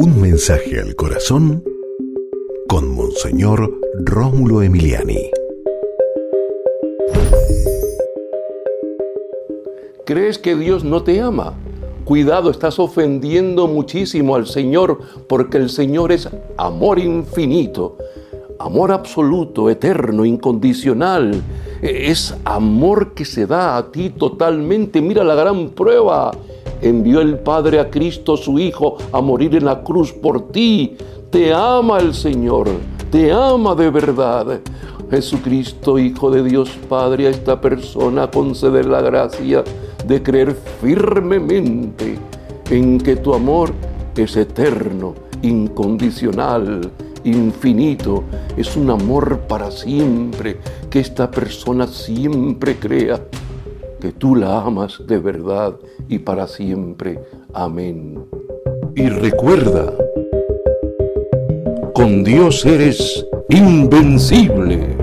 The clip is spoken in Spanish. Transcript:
Un mensaje al corazón con Monseñor Rómulo Emiliani. ¿Crees que Dios no te ama? Cuidado, estás ofendiendo muchísimo al Señor porque el Señor es amor infinito, amor absoluto, eterno, incondicional. Es amor que se da a ti totalmente. Mira la gran prueba. Envió el Padre a Cristo, su Hijo, a morir en la cruz por ti. Te ama el Señor, te ama de verdad. Jesucristo, Hijo de Dios Padre, a esta persona conceder la gracia de creer firmemente en que tu amor es eterno, incondicional, infinito, es un amor para siempre, que esta persona siempre crea que tú la amas de verdad y para siempre. Amén. Y recuerda, con Dios eres invencible.